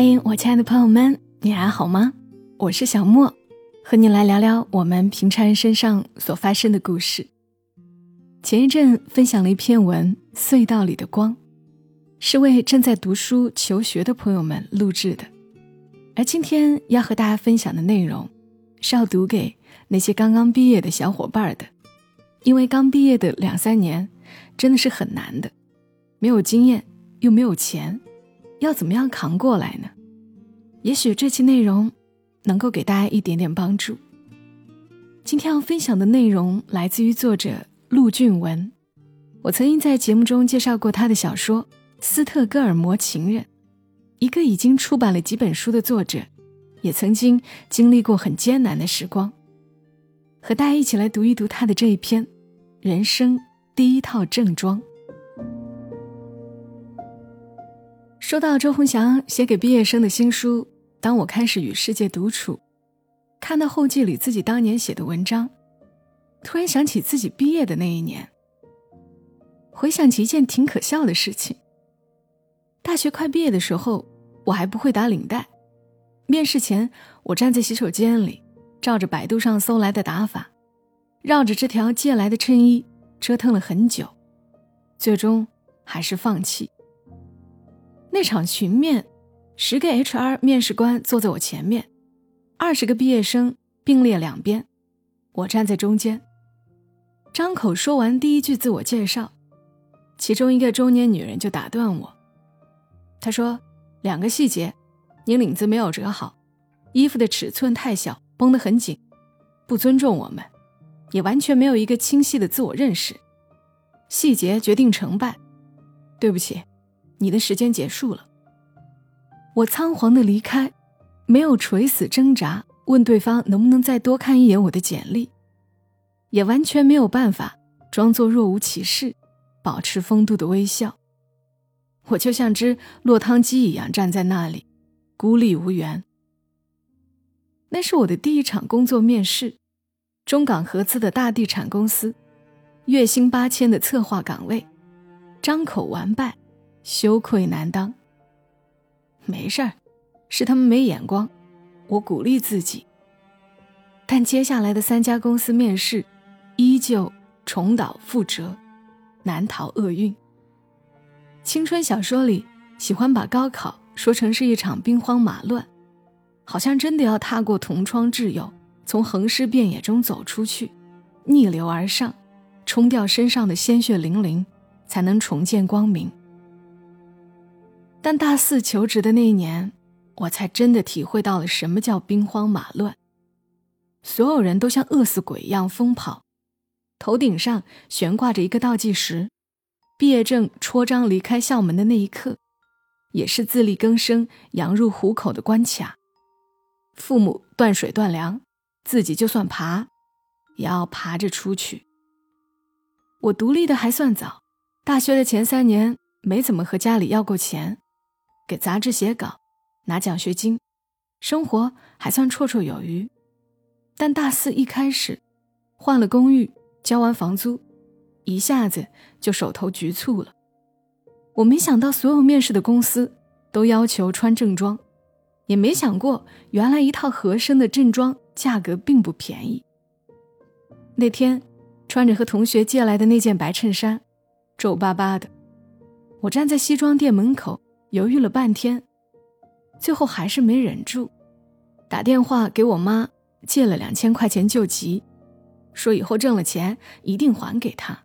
嘿，我亲爱的朋友们，你还好吗？我是小莫，和你来聊聊我们平常人身上所发生的故事。前一阵分享了一篇文《隧道里的光》，是为正在读书求学的朋友们录制的。而今天要和大家分享的内容，是要读给那些刚刚毕业的小伙伴的，因为刚毕业的两三年真的是很难的，没有经验又没有钱。要怎么样扛过来呢？也许这期内容能够给大家一点点帮助。今天要分享的内容来自于作者陆俊文，我曾经在节目中介绍过他的小说《斯特哥尔摩情人》，一个已经出版了几本书的作者，也曾经经历过很艰难的时光。和大家一起来读一读他的这一篇《人生第一套正装》。收到周鸿祥写给毕业生的新书《当我开始与世界独处》，看到后记里自己当年写的文章，突然想起自己毕业的那一年。回想起一件挺可笑的事情：大学快毕业的时候，我还不会打领带。面试前，我站在洗手间里，照着百度上搜来的打法，绕着这条借来的衬衣折腾了很久，最终还是放弃。那场群面，十个 HR 面试官坐在我前面，二十个毕业生并列两边，我站在中间。张口说完第一句自我介绍，其中一个中年女人就打断我，她说：“两个细节，你领子没有折好，衣服的尺寸太小，绷得很紧，不尊重我们，也完全没有一个清晰的自我认识。细节决定成败，对不起。”你的时间结束了，我仓皇的离开，没有垂死挣扎问对方能不能再多看一眼我的简历，也完全没有办法装作若无其事，保持风度的微笑。我就像只落汤鸡一样站在那里，孤立无援。那是我的第一场工作面试，中港合资的大地产公司，月薪八千的策划岗位，张口完败。羞愧难当。没事儿，是他们没眼光，我鼓励自己。但接下来的三家公司面试，依旧重蹈覆辙，难逃厄运。青春小说里喜欢把高考说成是一场兵荒马乱，好像真的要踏过同窗挚友，从横尸遍野中走出去，逆流而上，冲掉身上的鲜血淋淋，才能重见光明。但大四求职的那一年，我才真的体会到了什么叫兵荒马乱。所有人都像饿死鬼一样疯跑，头顶上悬挂着一个倒计时，毕业证戳章离开校门的那一刻，也是自力更生、羊入虎口的关卡。父母断水断粮，自己就算爬，也要爬着出去。我独立的还算早，大学的前三年没怎么和家里要过钱。给杂志写稿，拿奖学金，生活还算绰绰有余。但大四一开始，换了公寓，交完房租，一下子就手头局促了。我没想到所有面试的公司都要求穿正装，也没想过原来一套合身的正装价格并不便宜。那天，穿着和同学借来的那件白衬衫，皱巴巴的，我站在西装店门口。犹豫了半天，最后还是没忍住，打电话给我妈借了两千块钱救急，说以后挣了钱一定还给她。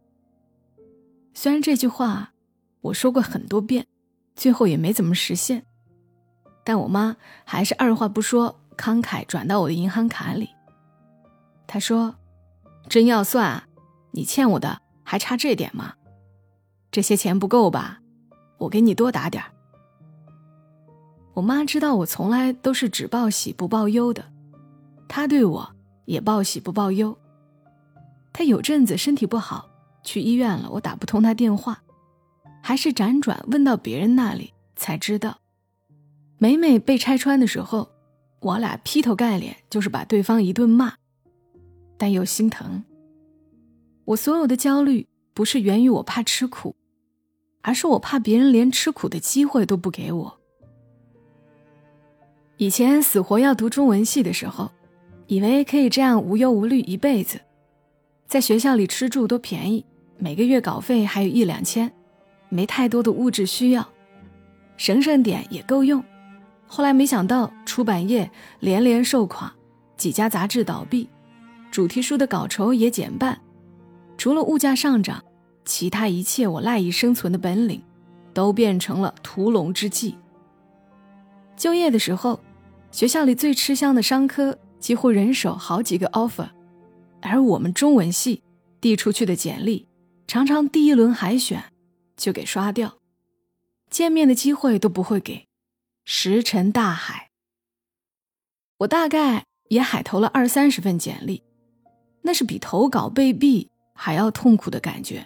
虽然这句话我说过很多遍，最后也没怎么实现，但我妈还是二话不说，慷慨转到我的银行卡里。她说：“真要算，你欠我的还差这点吗？这些钱不够吧？我给你多打点儿。”我妈知道我从来都是只报喜不报忧的，她对我也报喜不报忧。她有阵子身体不好，去医院了，我打不通她电话，还是辗转问到别人那里才知道。每每被拆穿的时候，我俩劈头盖脸就是把对方一顿骂，但又心疼。我所有的焦虑不是源于我怕吃苦，而是我怕别人连吃苦的机会都不给我。以前死活要读中文系的时候，以为可以这样无忧无虑一辈子，在学校里吃住都便宜，每个月稿费还有一两千，没太多的物质需要，省省点也够用。后来没想到出版业连连受垮，几家杂志倒闭，主题书的稿酬也减半，除了物价上涨，其他一切我赖以生存的本领，都变成了屠龙之计。就业的时候，学校里最吃香的商科几乎人手好几个 offer，而我们中文系递出去的简历，常常第一轮海选就给刷掉，见面的机会都不会给，石沉大海。我大概也海投了二三十份简历，那是比投稿被毙还要痛苦的感觉。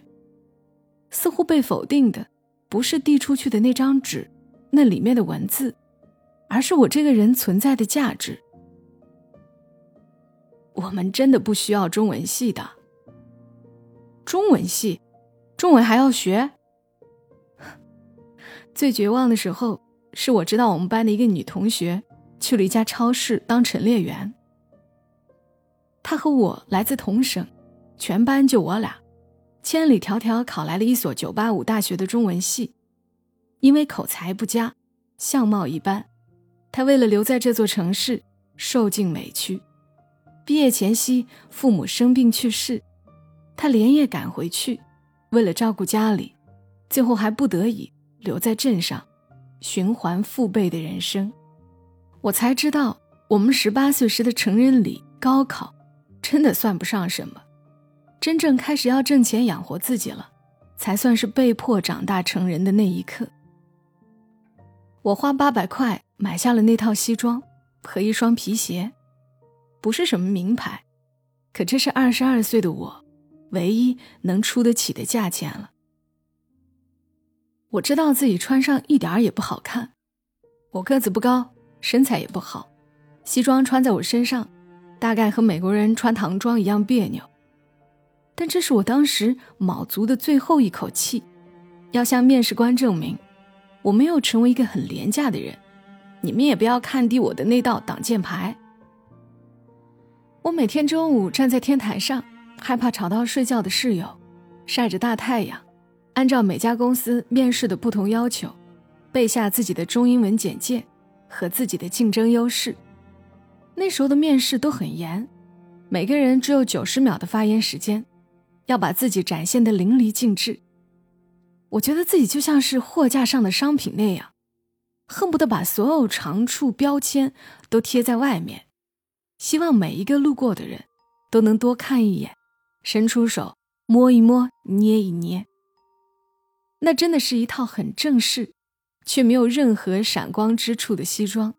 似乎被否定的不是递出去的那张纸，那里面的文字。而是我这个人存在的价值。我们真的不需要中文系的。中文系，中文还要学。最绝望的时候，是我知道我们班的一个女同学去了一家超市当陈列员。她和我来自同省，全班就我俩，千里迢迢考来了一所985大学的中文系，因为口才不佳，相貌一般。他为了留在这座城市，受尽委屈。毕业前夕，父母生病去世，他连夜赶回去，为了照顾家里，最后还不得已留在镇上，循环父辈的人生。我才知道，我们十八岁时的成人礼、高考，真的算不上什么。真正开始要挣钱养活自己了，才算是被迫长大成人的那一刻。我花八百块。买下了那套西装和一双皮鞋，不是什么名牌，可这是二十二岁的我唯一能出得起的价钱了。我知道自己穿上一点儿也不好看，我个子不高，身材也不好，西装穿在我身上，大概和美国人穿唐装一样别扭。但这是我当时卯足的最后一口气，要向面试官证明，我没有成为一个很廉价的人。你们也不要看低我的那道挡箭牌。我每天中午站在天台上，害怕吵到睡觉的室友，晒着大太阳，按照每家公司面试的不同要求，背下自己的中英文简介和自己的竞争优势。那时候的面试都很严，每个人只有九十秒的发言时间，要把自己展现的淋漓尽致。我觉得自己就像是货架上的商品那样。恨不得把所有长处标签都贴在外面，希望每一个路过的人都能多看一眼，伸出手摸一摸、捏一捏。那真的是一套很正式，却没有任何闪光之处的西装。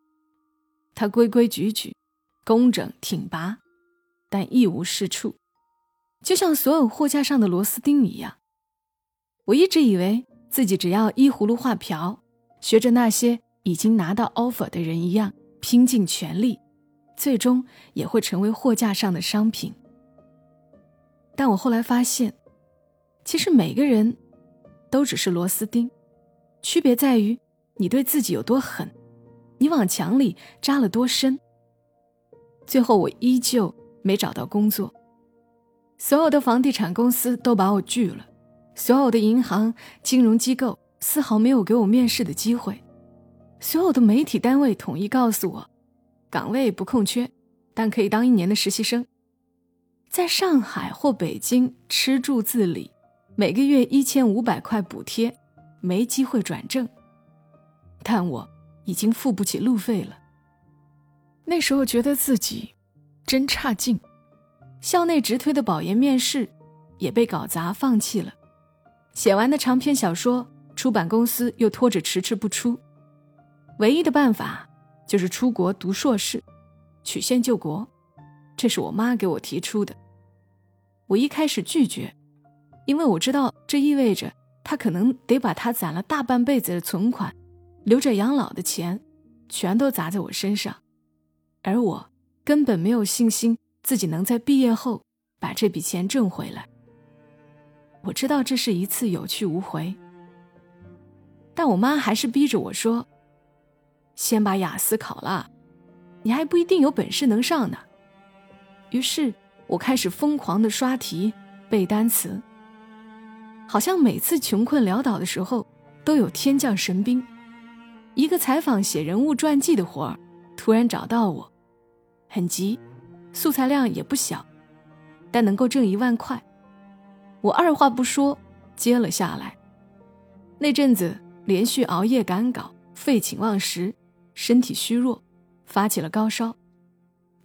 它规规矩矩、工整挺拔，但一无是处，就像所有货架上的螺丝钉一样。我一直以为自己只要依葫芦画瓢。学着那些已经拿到 offer 的人一样，拼尽全力，最终也会成为货架上的商品。但我后来发现，其实每个人都只是螺丝钉，区别在于你对自己有多狠，你往墙里扎了多深。最后，我依旧没找到工作，所有的房地产公司都把我拒了，所有的银行、金融机构。丝毫没有给我面试的机会，所有的媒体单位统一告诉我，岗位不空缺，但可以当一年的实习生，在上海或北京吃住自理，每个月一千五百块补贴，没机会转正，但我已经付不起路费了。那时候觉得自己真差劲，校内直推的保研面试也被搞砸放弃了，写完的长篇小说。出版公司又拖着迟迟不出，唯一的办法就是出国读硕士，曲线救国。这是我妈给我提出的。我一开始拒绝，因为我知道这意味着她可能得把她攒了大半辈子的存款、留着养老的钱，全都砸在我身上，而我根本没有信心自己能在毕业后把这笔钱挣回来。我知道这是一次有去无回。但我妈还是逼着我说：“先把雅思考了，你还不一定有本事能上呢。于是我开始疯狂的刷题、背单词，好像每次穷困潦倒的时候都有天降神兵。一个采访写人物传记的活儿，突然找到我，很急，素材量也不小，但能够挣一万块，我二话不说接了下来。那阵子连续熬夜赶稿，废寝忘食，身体虚弱，发起了高烧。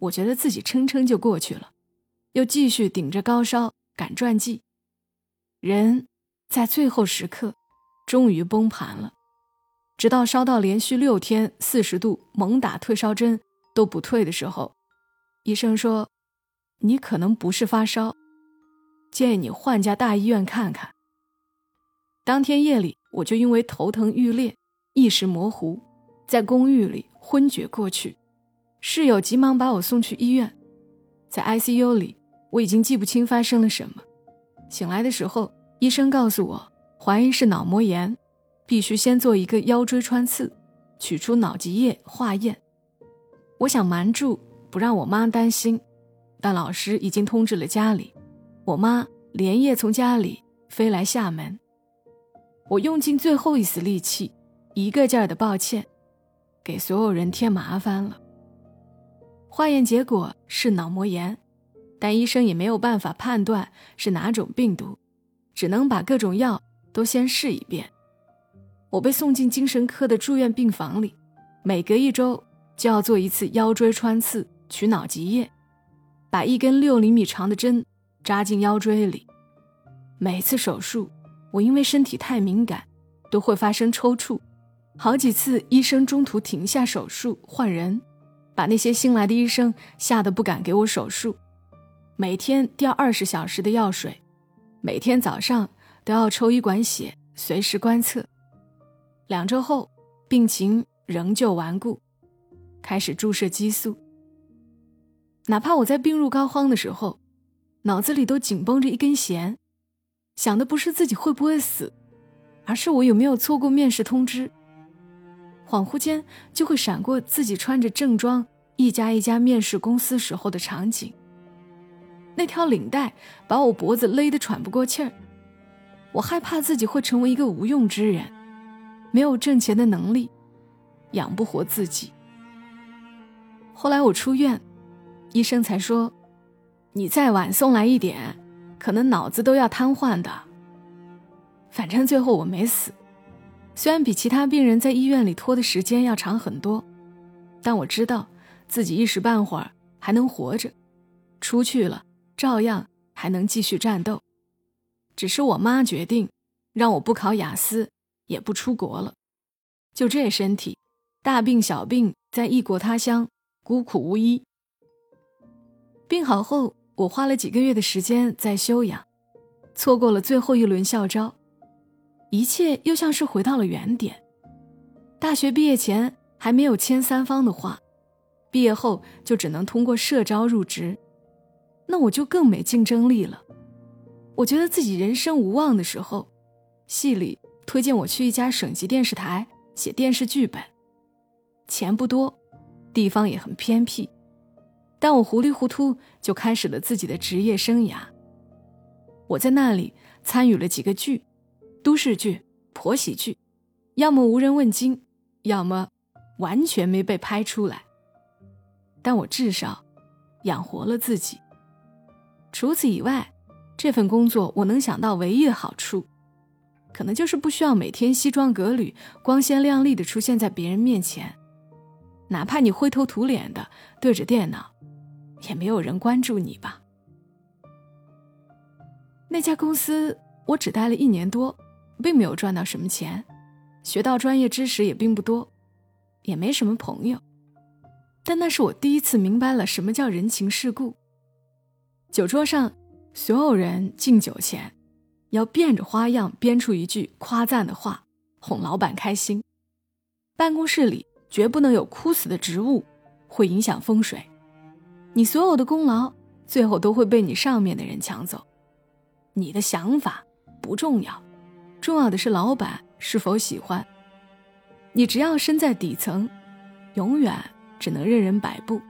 我觉得自己撑撑就过去了，又继续顶着高烧赶传记。人在最后时刻，终于崩盘了。直到烧到连续六天四十度，猛打退烧针都不退的时候，医生说：“你可能不是发烧，建议你换家大医院看看。”当天夜里，我就因为头疼欲裂、意识模糊，在公寓里昏厥过去。室友急忙把我送去医院，在 ICU 里，我已经记不清发生了什么。醒来的时候，医生告诉我，怀疑是脑膜炎，必须先做一个腰椎穿刺，取出脑脊液化验。我想瞒住，不让我妈担心，但老师已经通知了家里，我妈连夜从家里飞来厦门。我用尽最后一丝力气，一个劲儿的抱歉，给所有人添麻烦了。化验结果是脑膜炎，但医生也没有办法判断是哪种病毒，只能把各种药都先试一遍。我被送进精神科的住院病房里，每隔一周就要做一次腰椎穿刺，取脑脊液，把一根六厘米长的针扎进腰椎里。每次手术，我因为身体太敏感，都会发生抽搐，好几次医生中途停下手术换人。把那些新来的医生吓得不敢给我手术，每天吊二十小时的药水，每天早上都要抽一管血，随时观测。两周后，病情仍旧顽固，开始注射激素。哪怕我在病入膏肓的时候，脑子里都紧绷着一根弦，想的不是自己会不会死，而是我有没有错过面试通知。恍惚间就会闪过自己穿着正装一家一家面试公司时候的场景。那条领带把我脖子勒得喘不过气儿，我害怕自己会成为一个无用之人，没有挣钱的能力，养不活自己。后来我出院，医生才说：“你再晚送来一点，可能脑子都要瘫痪的。”反正最后我没死。虽然比其他病人在医院里拖的时间要长很多，但我知道自己一时半会儿还能活着，出去了照样还能继续战斗。只是我妈决定让我不考雅思，也不出国了。就这身体，大病小病在异国他乡孤苦无依。病好后，我花了几个月的时间在休养，错过了最后一轮校招。一切又像是回到了原点。大学毕业前还没有签三方的话，毕业后就只能通过社招入职，那我就更没竞争力了。我觉得自己人生无望的时候，系里推荐我去一家省级电视台写电视剧本，钱不多，地方也很偏僻，但我糊里糊涂就开始了自己的职业生涯。我在那里参与了几个剧。都市剧、婆媳剧，要么无人问津，要么完全没被拍出来。但我至少养活了自己。除此以外，这份工作我能想到唯一的好处，可能就是不需要每天西装革履、光鲜亮丽的出现在别人面前。哪怕你灰头土脸的对着电脑，也没有人关注你吧。那家公司我只待了一年多。并没有赚到什么钱，学到专业知识也并不多，也没什么朋友。但那是我第一次明白了什么叫人情世故。酒桌上，所有人敬酒前，要变着花样编出一句夸赞的话，哄老板开心。办公室里绝不能有枯死的植物，会影响风水。你所有的功劳，最后都会被你上面的人抢走。你的想法不重要。重要的是老板是否喜欢你。只要身在底层，永远只能任人摆布。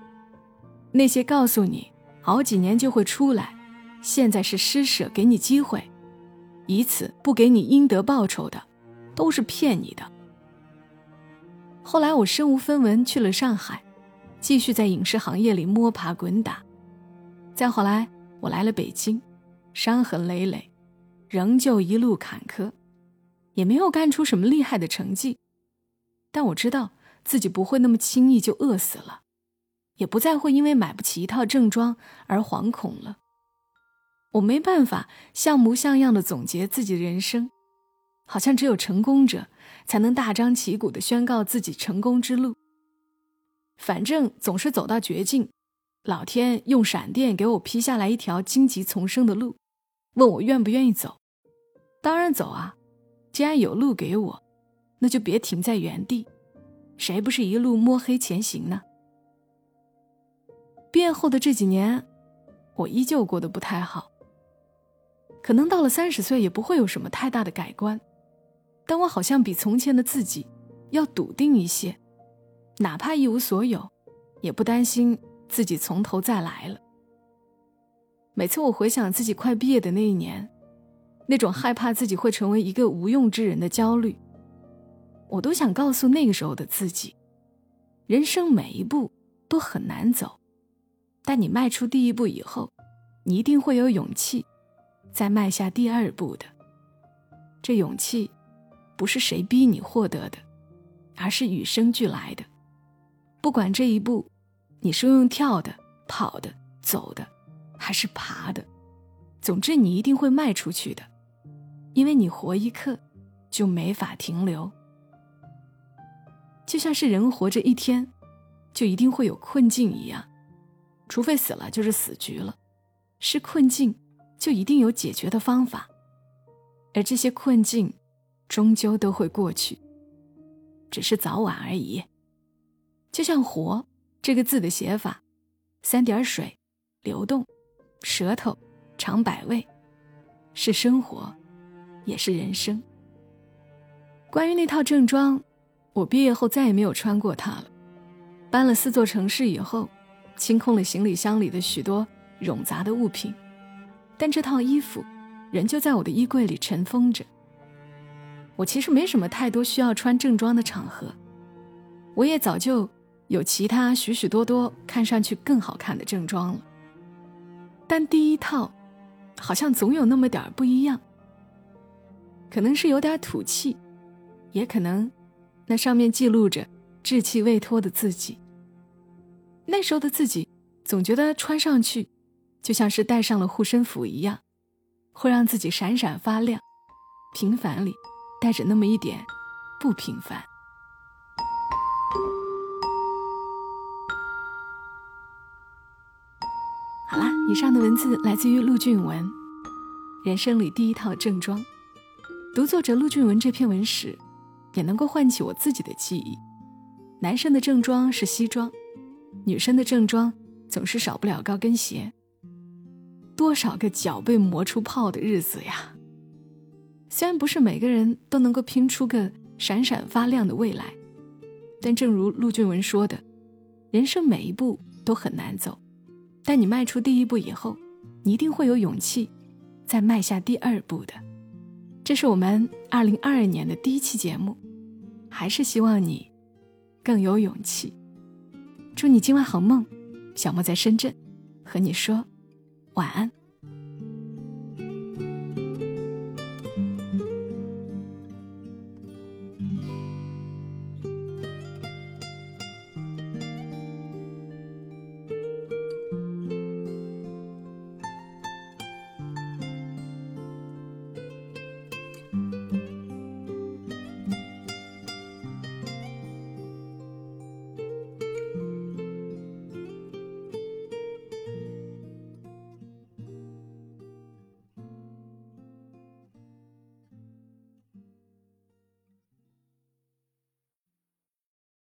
那些告诉你好几年就会出来，现在是施舍给你机会，以此不给你应得报酬的，都是骗你的。后来我身无分文去了上海，继续在影视行业里摸爬滚打。再后来，我来了北京，伤痕累累，仍旧一路坎坷，也没有干出什么厉害的成绩。但我知道自己不会那么轻易就饿死了。也不再会因为买不起一套正装而惶恐了。我没办法像模像样的总结自己的人生，好像只有成功者才能大张旗鼓的宣告自己成功之路。反正总是走到绝境，老天用闪电给我劈下来一条荆棘丛生的路，问我愿不愿意走。当然走啊！既然有路给我，那就别停在原地。谁不是一路摸黑前行呢？毕业后的这几年，我依旧过得不太好。可能到了三十岁也不会有什么太大的改观，但我好像比从前的自己要笃定一些，哪怕一无所有，也不担心自己从头再来了。每次我回想自己快毕业的那一年，那种害怕自己会成为一个无用之人的焦虑，我都想告诉那个时候的自己：人生每一步都很难走。但你迈出第一步以后，你一定会有勇气，再迈下第二步的。这勇气，不是谁逼你获得的，而是与生俱来的。不管这一步，你是用跳的、跑的、走的，还是爬的，总之你一定会迈出去的，因为你活一刻，就没法停留。就像是人活着一天，就一定会有困境一样。除非死了，就是死局了。是困境，就一定有解决的方法，而这些困境，终究都会过去，只是早晚而已。就像“活”这个字的写法，三点水，流动，舌头，尝百味，是生活，也是人生。关于那套正装，我毕业后再也没有穿过它了。搬了四座城市以后。清空了行李箱里的许多冗杂的物品，但这套衣服仍旧在我的衣柜里尘封着。我其实没什么太多需要穿正装的场合，我也早就有其他许许多多看上去更好看的正装了。但第一套，好像总有那么点儿不一样。可能是有点土气，也可能那上面记录着稚气未脱的自己。那时候的自己，总觉得穿上去，就像是戴上了护身符一样，会让自己闪闪发亮。平凡里带着那么一点不平凡。以上的文字来自于陆俊文，人生里第一套正装。读作者陆俊文这篇文时，也能够唤起我自己的记忆。男生的正装是西装。女生的正装总是少不了高跟鞋。多少个脚被磨出泡的日子呀！虽然不是每个人都能够拼出个闪闪发亮的未来，但正如陆俊文说的，人生每一步都很难走，但你迈出第一步以后，你一定会有勇气再迈下第二步的。这是我们二零二二年的第一期节目，还是希望你更有勇气。祝你今晚好梦，小莫在深圳，和你说晚安。